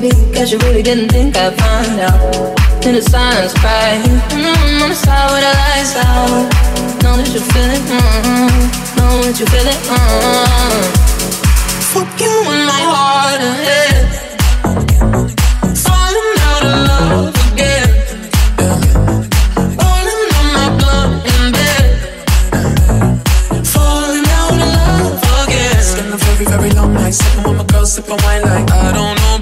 baby. Guess you really didn't think I'd find out. In the silence, cry. Mm-hmm, on the side with the lights out. Know that you feel it. Mm-hmm. Know that you feel it. Mm-hmm. Fuck you in my heart and head. sipping wine like you. There's something in his eyes, he's keeping secrets. I don't know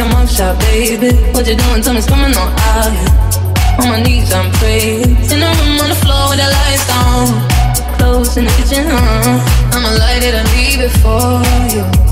oh, oh. shot, baby. What you doing? Me, coming on out On my knees, I'm praying. In the room on the floor with the lights down. Close in the kitchen, huh? I'ma light it and leave it for you.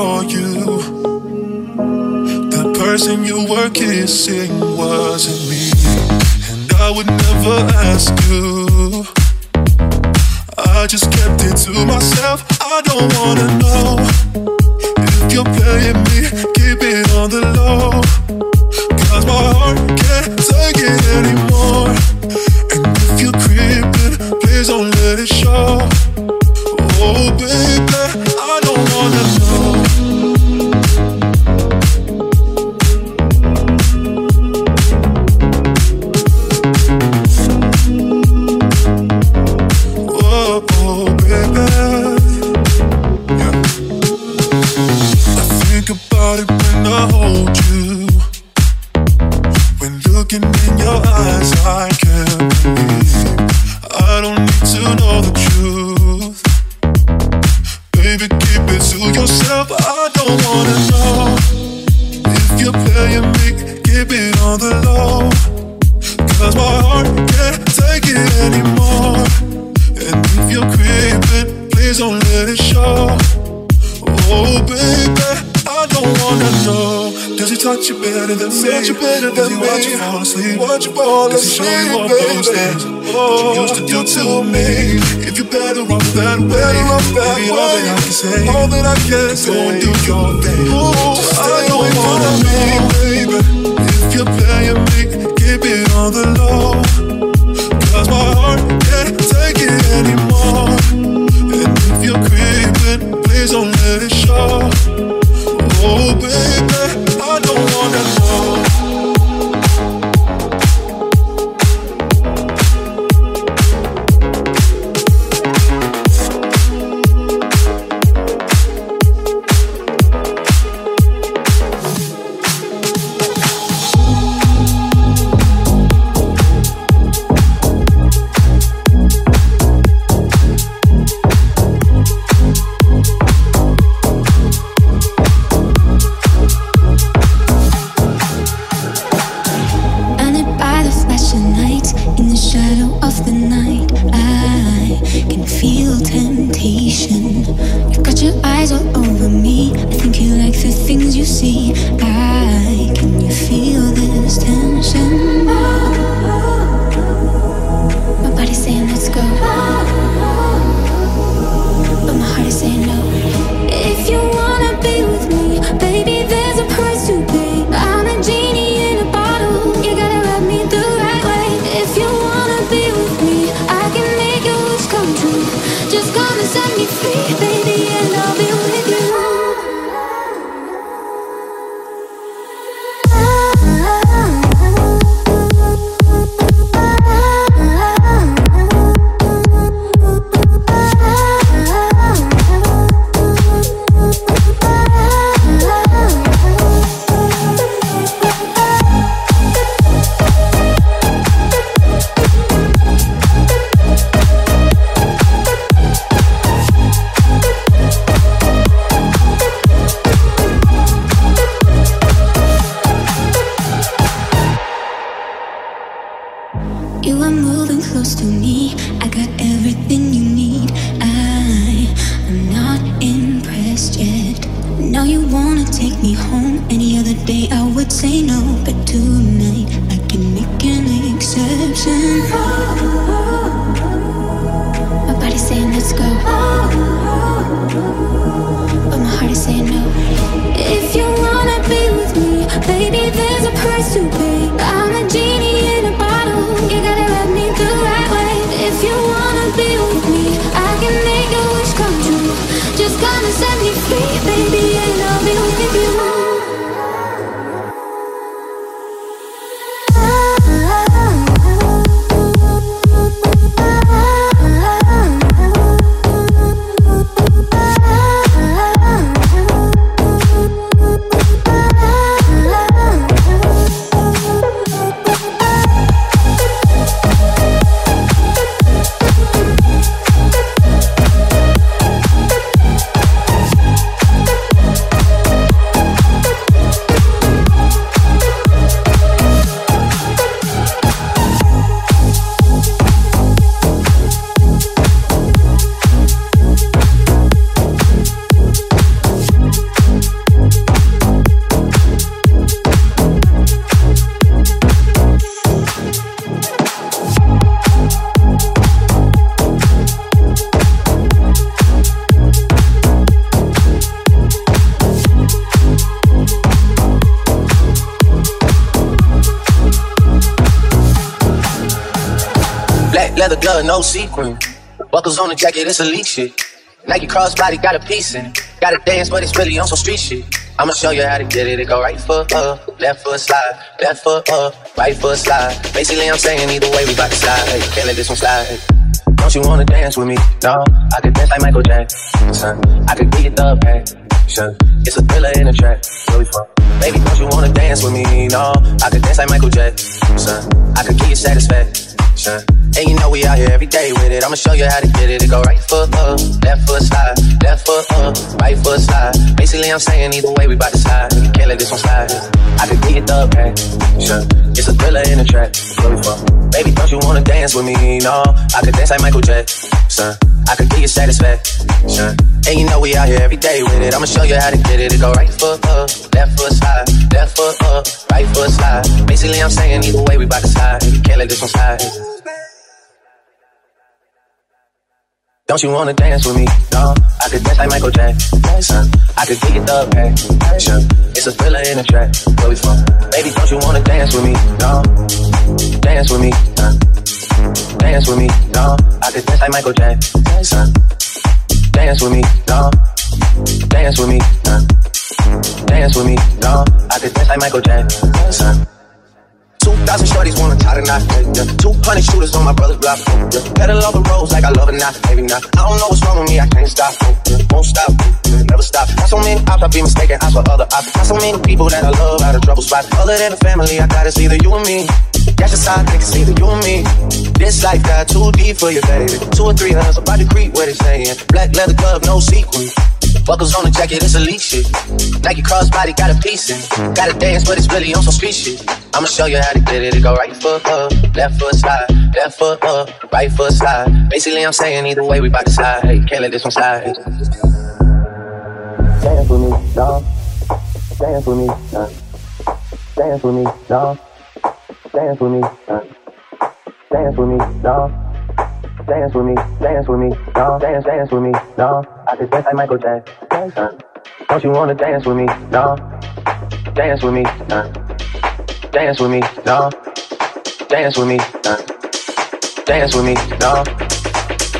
for you. The person you were kissing wasn't me, and I would never ask you. Please don't let it show. Oh, baby. I don't wanna know. Does he touch you better than me? Touch you better than Does he me? you fall asleep? Watch you fall Does asleep, he show you all baby. those things oh, you used to do to me? If you're better off that way, better off that maybe way. all that I can say, all that I can say, go and do your thing. Oh, I don't wanna from baby. If you're playing big, keep it on the low. No sequin. Buckles on the jacket, it's elite shit. Nike crossbody got a piece in it. Gotta dance, but it's really on some street shit. I'ma show you how to get it. It go right foot up, left foot slide, left foot up, right foot slide. Basically, I'm saying either way, we bout to slide. Hey, can't let this one slide. Don't you wanna dance with me? No, I could dance like Michael Jackson. I could get the passion. It's a thriller in a track. Where we from? Baby, don't you wanna dance with me? No, I could dance like Michael Jackson. I could give you satisfaction. And you know we out here every day with it. I'ma show you how to get it. It go right foot up, left foot slide, left foot up, right foot slide. Basically, I'm saying either way, we bout to slide. You can't let this one slide. I could get the passion. It's a thriller in the track. We? Baby, don't you wanna dance with me? No, I could dance like Michael Jackson. I could give you satisfaction. And you know we out here every day with it. I'ma show you how to get it. It go right foot up, left foot slide, left foot up, right foot slide. Basically, I'm saying either way, we bout to slide. You can't let this one slide. Don't you wanna dance with me? No, I could dance like Michael Jackson. I could get it the passion. It's a thriller in the track. Where we from? Baby, don't you wanna dance with me? No, dance with me. Uh, dance with me. No, I could dance like Michael Jackson. Dance with me. No, dance with me. Uh, dance with me. No, I could dance like Michael Jackson. 2,000 shorties wanna tie the. Yeah. 200 shooters on my brother's block. Yeah. Pedal all the roads like I love it now. Maybe not. I don't know what's wrong with me. I can't stop. Yeah. Won't stop. Yeah. Never stop. Got so many ops, I be mistaken. I for other ops. Got so many people that I love out of trouble spots. Other than the family, I got it's either you and me. Cash aside, think it's either you and me. This life got too deep for you, baby. Two or three hundreds about to creep, what they saying. Black leather glove, no sequin. Buckles on the jacket, it's elite shit. Nike crossbody got a piece in. Gotta dance, but it's really on some street shit. I'ma show you how to get it. It go right foot up, left foot slide, left foot up, right foot slide. Basically, I'm saying either way, we bout to slide. Hey, can't let this one slide. Dance with me, dog. Dance with me, dog. Dance with me, dog. Dance with me, dog. Dance with me, dog. Dance with me, dance with me, dog. Dance, dance with me, dog. I could dance like Michael Jackson. Don't you wanna dance with me, dog? Dance with me, dog. Dance with me, dog. Dance with me, dog. Dance with me, dog.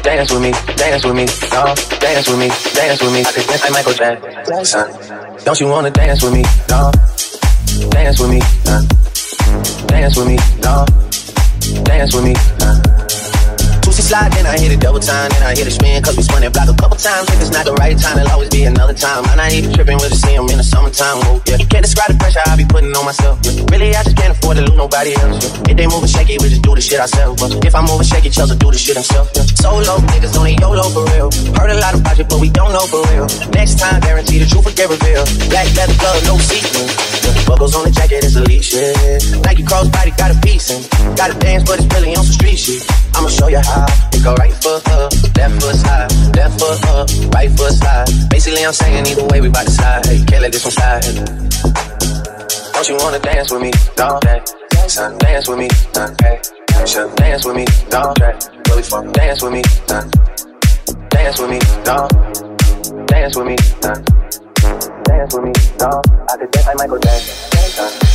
Dance with me, dance with me, dog. Dance with me, dance with me. I could dance like Michael Jackson. Don't you wanna dance with me, dog? Dance with me, dog. Dance with me, dog. Dance with me, dog. Slide, then I hit it double time, then I hit it spin, cause we spun it block a couple times. If it's not the right time, it'll always be another time. I'm not even tripping with the see in the summertime. Whoa, yeah. Can't describe the pressure I be putting on myself. Yeah. Really, I just can't afford to lose nobody else. Yeah. If they moving shaky, we just do the shit ourselves. But if I'm moving shaky, Chelsea do the shit himself. Yeah. Solo niggas only YOLO for real. Heard a lot about you, but we don't know for real. Next time, guarantee the truth will get revealed. Black leather glove, no sequins. Yeah. Buckles on the jacket, it's elite shit. Nike crossbody got a piece and got a dance, but it's really on some street shit. I'ma show you how. Right foot up, left foot slide, left foot up, right foot slide. Basically, I'm saying either way, we bout to slide. Hey, can't let this one slide. Don't you wanna dance with me? Don't son, dance with me. Hey, dance with me. Don't really fun. Dance with me. Dance with me. Don't dance with me. Dance with me. Don't I could dance like Michael Jackson.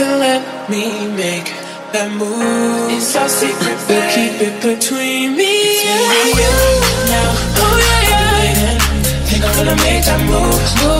And let me make that move. It's our secret, but keep it between me and you. Now, oh yeah, yeah. Think I'm gonna make that move, move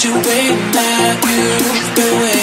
girl's advice?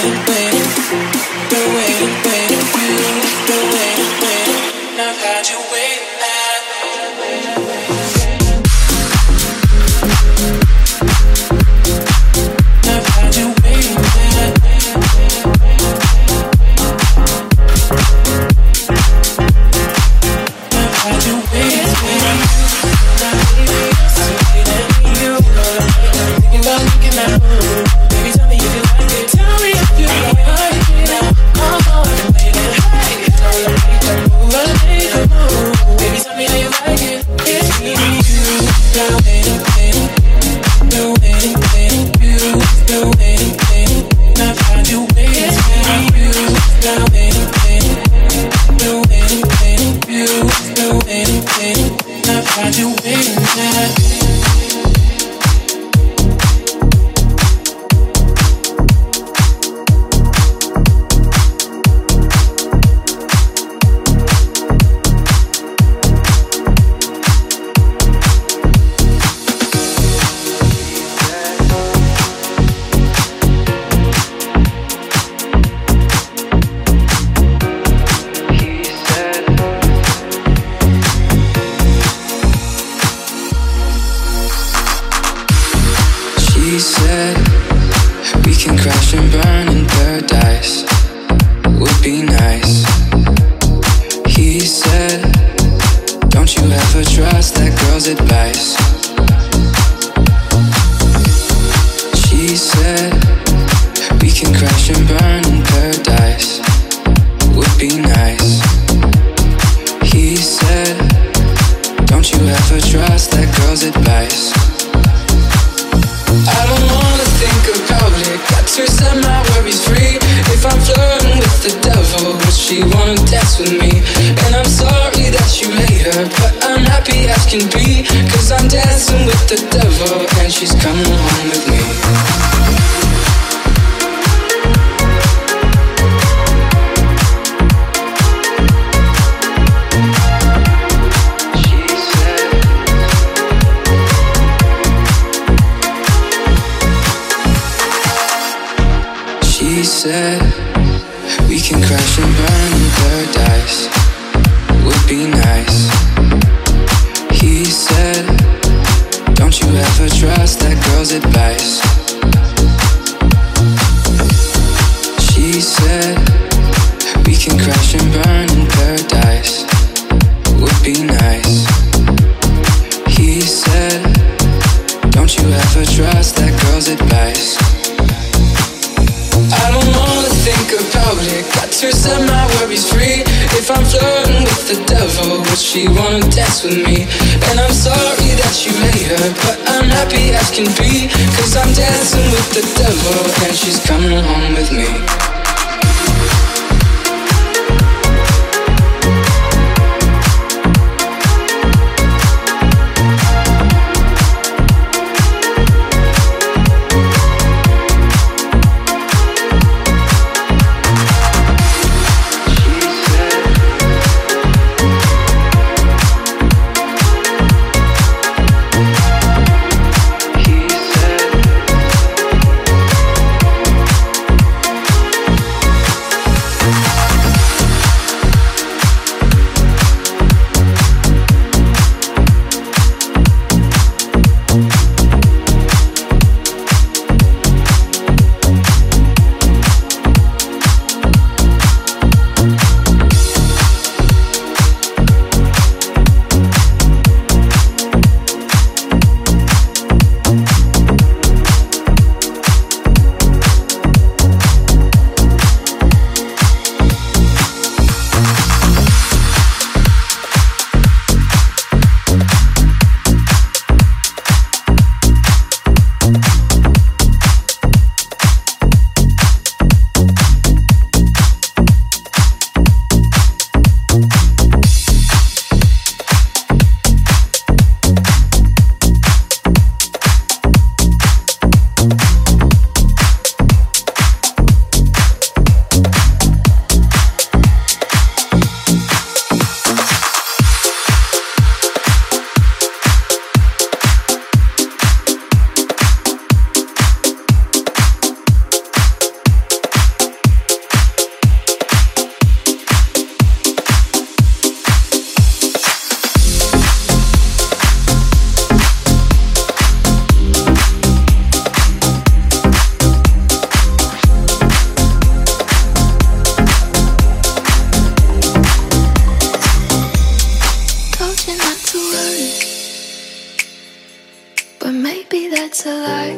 it's a lie.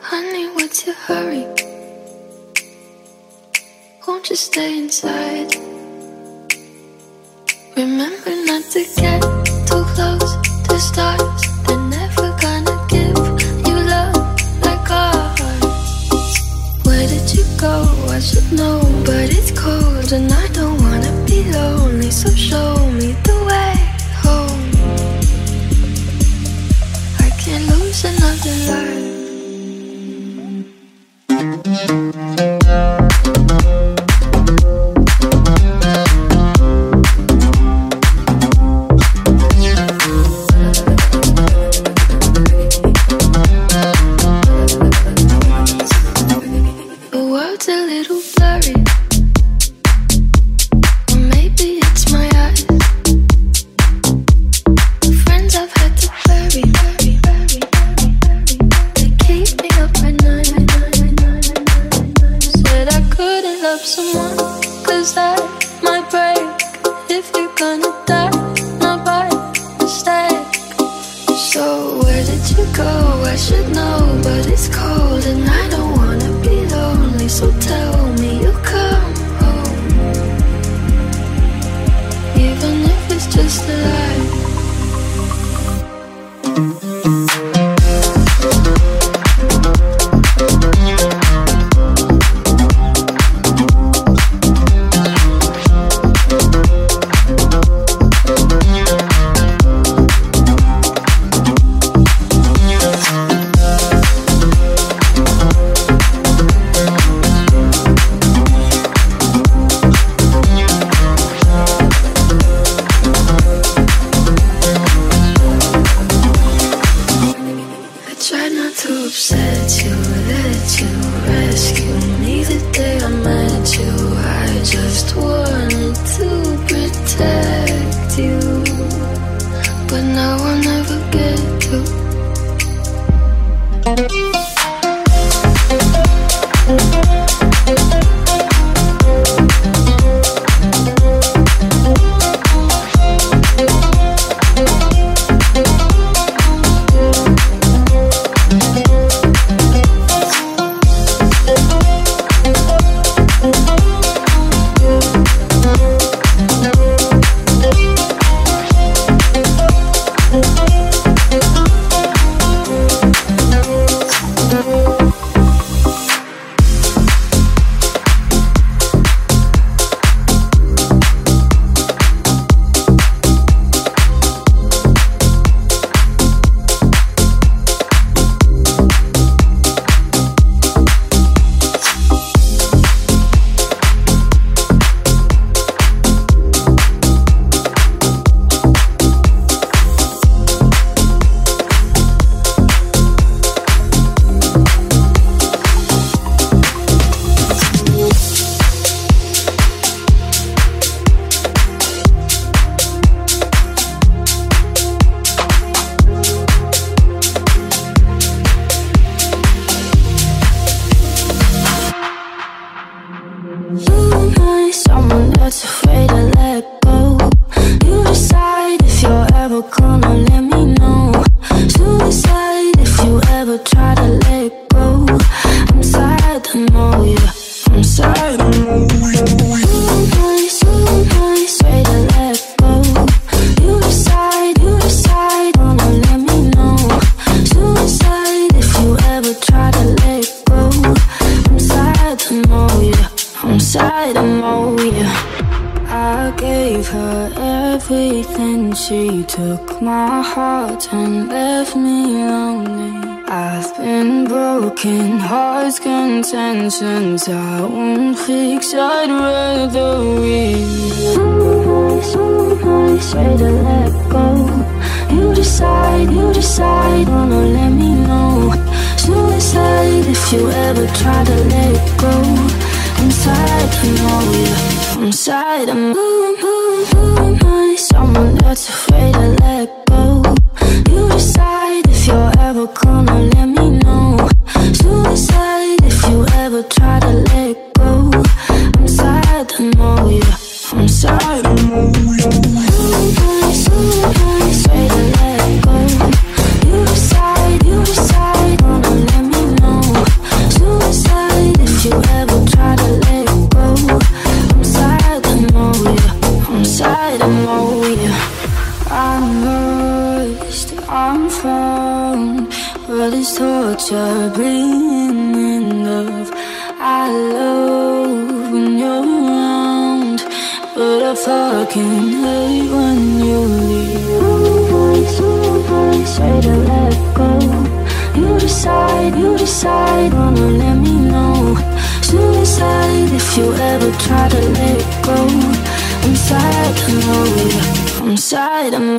Honey, what's your hurry? Won't you stay inside? Remember not to get too close to start. she took my heart and left me lonely. I've been broken, hearts contentions. I won't fix, I'd rather leave Sometimes, sometimes, try to let go You decide, you decide, wanna let me know. Suicide if you ever try to let go. Inside, you know, yeah I'm sad, I'm someone that's afraid to let go. You decide if you're ever gonna let me know. Suicide if you ever try wanna let me know. Suicide if you ever try to let it go. I'm sad, I know I'm sad, I'm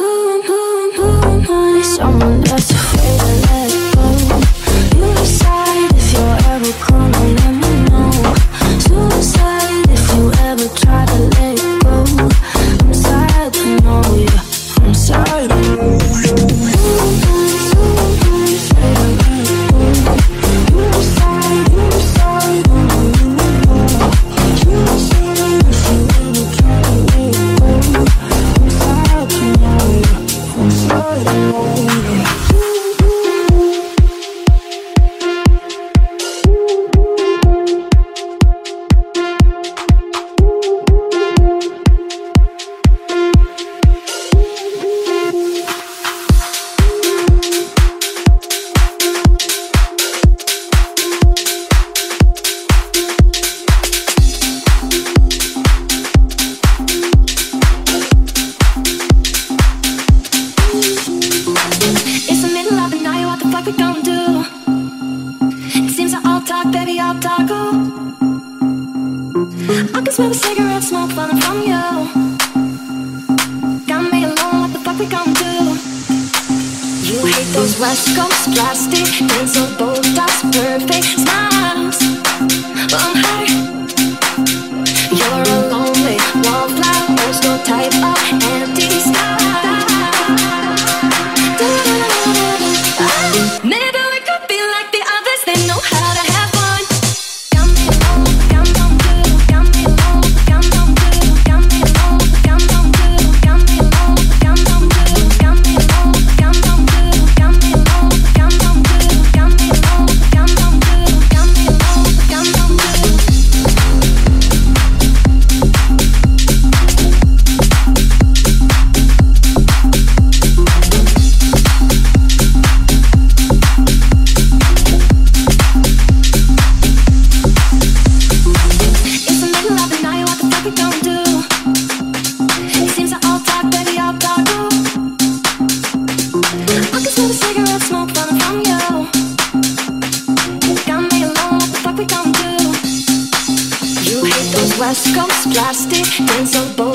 so boy.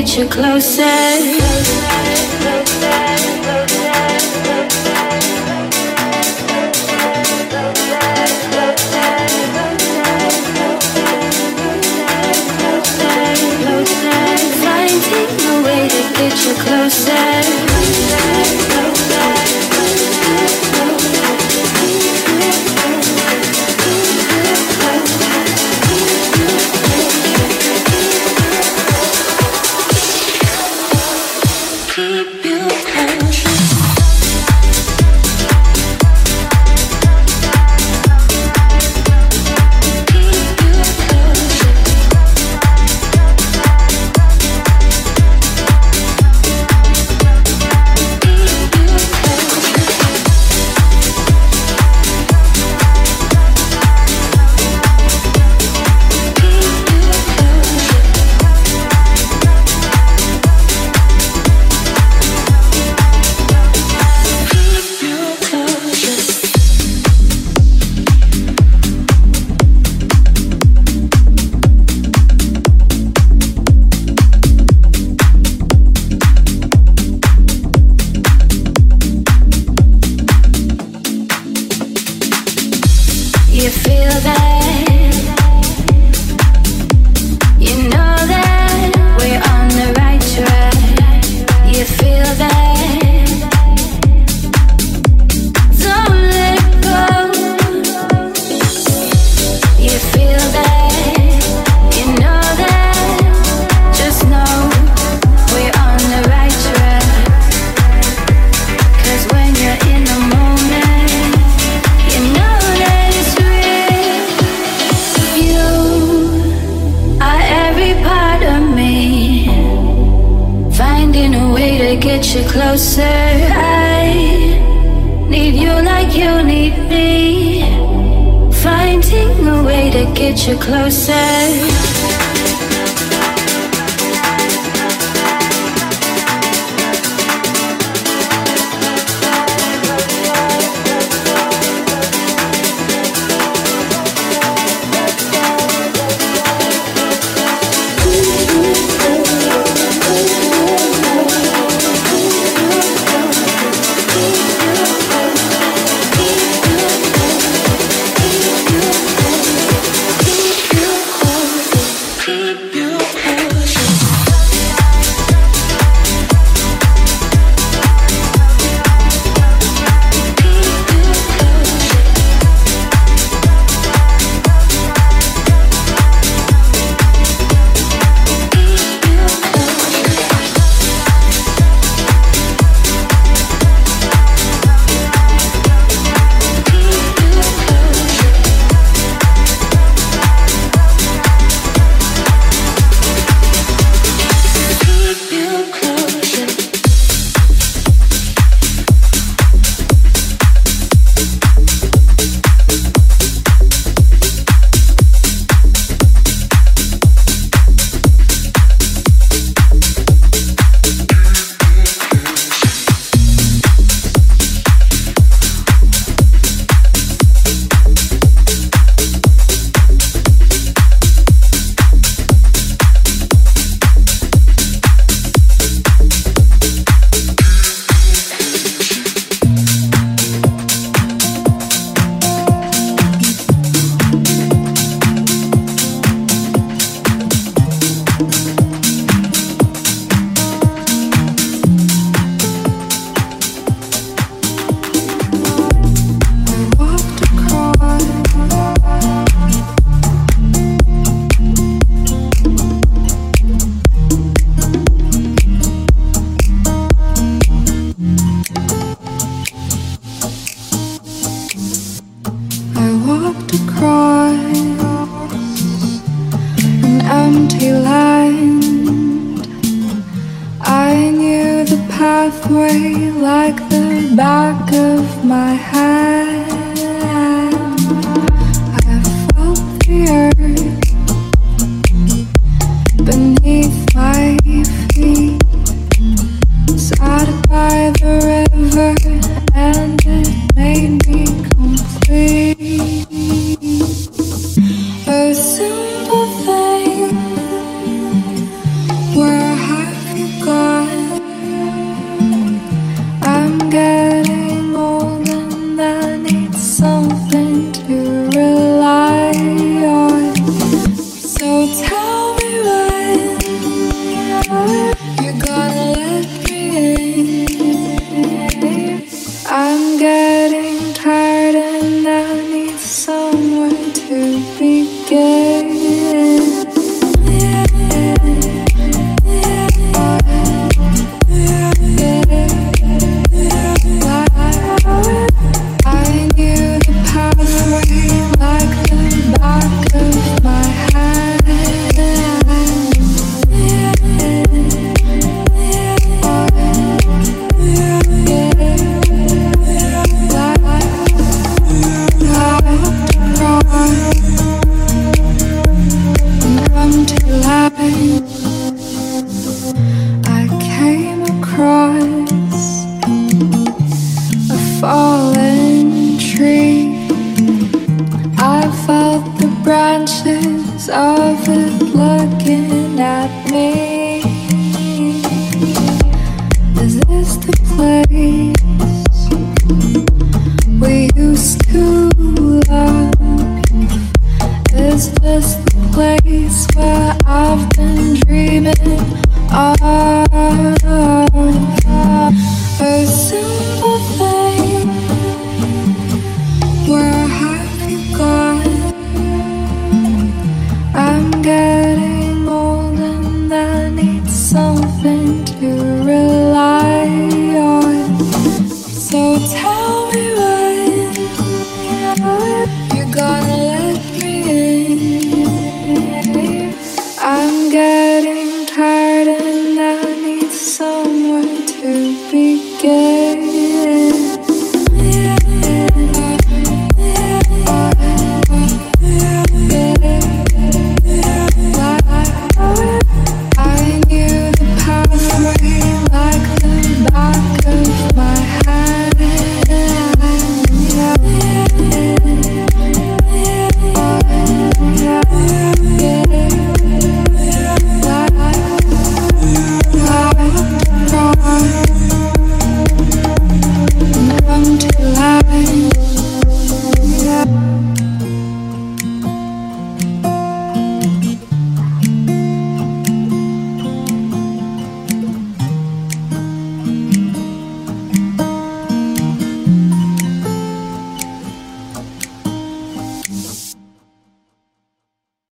get you closer. Finding a way to get you closer get you closer. I need you like you need me. Finding a way to get you closer.